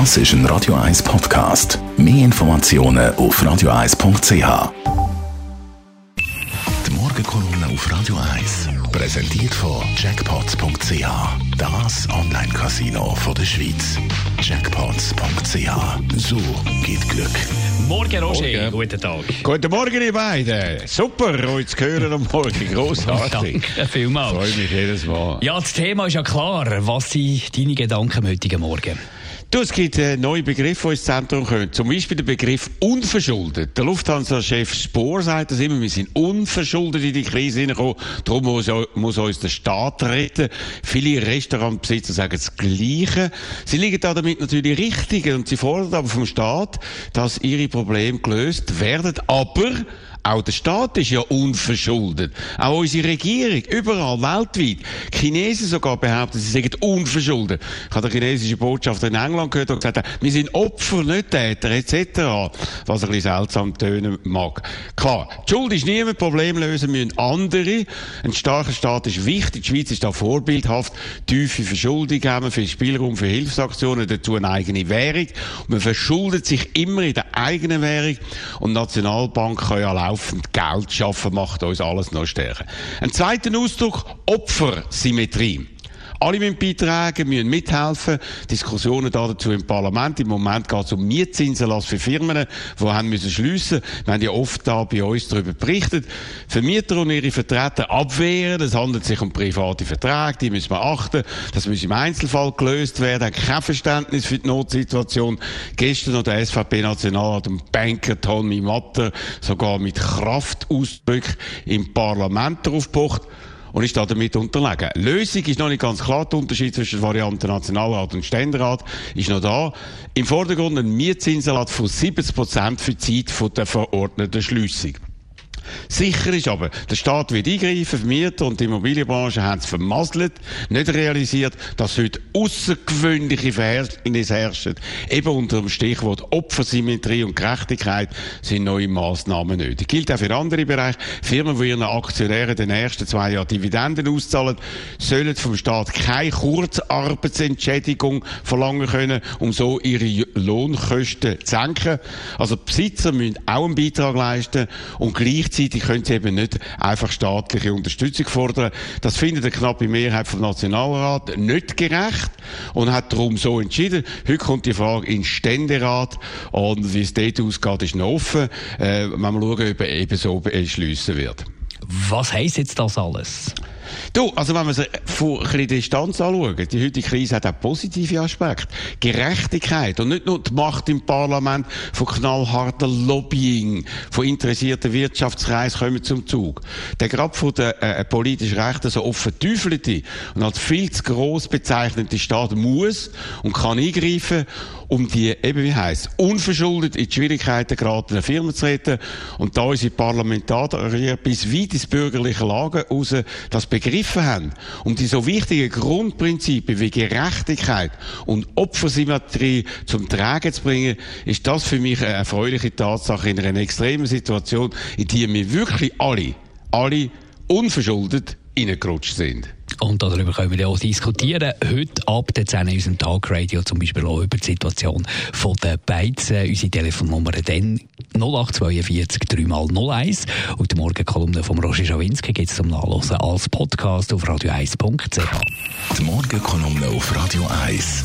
Das ist ein Radio 1 Podcast. Mehr Informationen auf radio1.ch. Die Morgenkolumne auf Radio 1 präsentiert von Jackpots.ch. Das Online-Casino der Schweiz. Jackpots.ch. So geht Glück. Morgen, Roger. Morgen. Guten Tag. Guten Morgen, ihr beiden. Super, euch zu hören am Morgen. Grossartig. Danke vielmals. Freue mich jedes Mal. Ja, das Thema ist ja klar. Was sind deine Gedanken am heutigen Morgen? Du, es gibt äh, neue Begriffe, die ins Zentrum kommen. Zum Beispiel der Begriff unverschuldet. Der Lufthansa-Chef Spohr sagt das immer, wir sind unverschuldet in die Krise hineingekommen. Darum muss, muss uns der Staat retten. Viele Restaurantbesitzer sagen das Gleiche. Sie liegen da damit natürlich richtig und sie fordern aber vom Staat, dass ihre Probleme gelöst werden. Aber auch der Staat ist ja unverschuldet. Auch unsere Regierung, überall, weltweit. Die Chinesen sogar behaupten, sie seien unverschuldet. Ich habe den chinesischen Botschafter in England gehört und gesagt, wir sind Opfer, nicht Täter, etc. Was ein bisschen seltsam tönen mag. Klar, die Schuld ist niemand, Problem lösen müssen andere. Ein starker Staat ist wichtig. Die Schweiz ist da vorbildhaft. Tiefe Verschuldung haben wir, viel Spielraum für Hilfsaktionen, dazu eine eigene Währung. Und man verschuldet sich immer in der eigenen Währung. Und die Nationalbank kann ja laufend Geld schaffen, macht uns alles noch stärker. Ein zweiter Ausdruck, Opfersymmetrie. Alle müssen beitragen, müssen mithelfen. Diskussionen dazu im Parlament. Im Moment geht es um Mietzinserlass für Firmen, die haben müssen schliessen. Wir haben ja oft da bei uns darüber berichtet. Vermieter und ihre Vertreter abwehren. Es handelt sich um private Verträge, die müssen wir achten. Das muss im Einzelfall gelöst werden. Kein Verständnis für die Notsituation. Gestern noch der SVP-Nationalrat und Banker Tommy Matter sogar mit Kraftausdruck im Parlament darauf pocht und ist da damit unterlegen. Lösung ist noch nicht ganz klar. Der Unterschied zwischen der Variante Nationalrat und Ständerat ist noch da. Im Vordergrund ein Mietzinsalat von 70 Prozent für die Zeit der verordneten Schliessung. Sicher ist aber, der Staat wird eingreifen, Vermieter und die Immobilienbranche haben es vermasselt, nicht realisiert, dass heute außergewöhnliche Verhältnisse herrschen. Eben unter dem Stichwort Opfersymmetrie und Gerechtigkeit sind neue Massnahmen nötig. Gilt auch für andere Bereiche. Firmen, die ihren Aktionären den ersten zwei Jahren Dividenden auszahlen, sollen vom Staat keine Kurzarbeitsentschädigung verlangen können, um so ihre Lohnkosten zu senken. Also Besitzer müssen auch einen Beitrag leisten und gleichzeitig können sie eben nicht einfach staatliche Unterstützung fordern. Das findet eine knappe Mehrheit vom Nationalrat nicht gerecht und hat darum so entschieden. Heute kommt die Frage in Ständerat und wie es dort ausgeht, ist noch offen. Äh, wenn wir schauen, ob er eben so beschliessen wird. Was heisst jetzt das alles? Du, also wenn man es von ein Distanz anschaut, die heutige Krise hat auch positive Aspekte. Gerechtigkeit und nicht nur die Macht im Parlament von knallhartem Lobbying, von interessierten Wirtschaftskreisen kommen zum Zug. Der gerade von den äh, politischen Rechten so offen teufelte und als viel zu gross bezeichnete Staat muss und kann eingreifen, um die, eben wie heisst, unverschuldet in die Schwierigkeiten geratenen Firmen zu retten. Und da unsere Parlamentarier bis weit ins bürgerliche Lager raus das begriffen haben, um die so wichtigen Grundprinzipien wie Gerechtigkeit und Opfersymmetrie zum Tragen zu bringen, ist das für mich eine erfreuliche Tatsache in einer extremen Situation, in die wir wirklich alle, alle unverschuldet reingerutscht sind. Und darüber können wir auch diskutieren. Heute ab der 10 in unserem Talkradio zum Beispiel auch über die Situation von den Beizen. Unsere Telefonnummer dann 0842 3x01. Und die Morgenkolumne von Roger Schawinski gibt es zum Nachlesen als Podcast auf radio1.ch. Die Morgenkolumne auf Radio 1.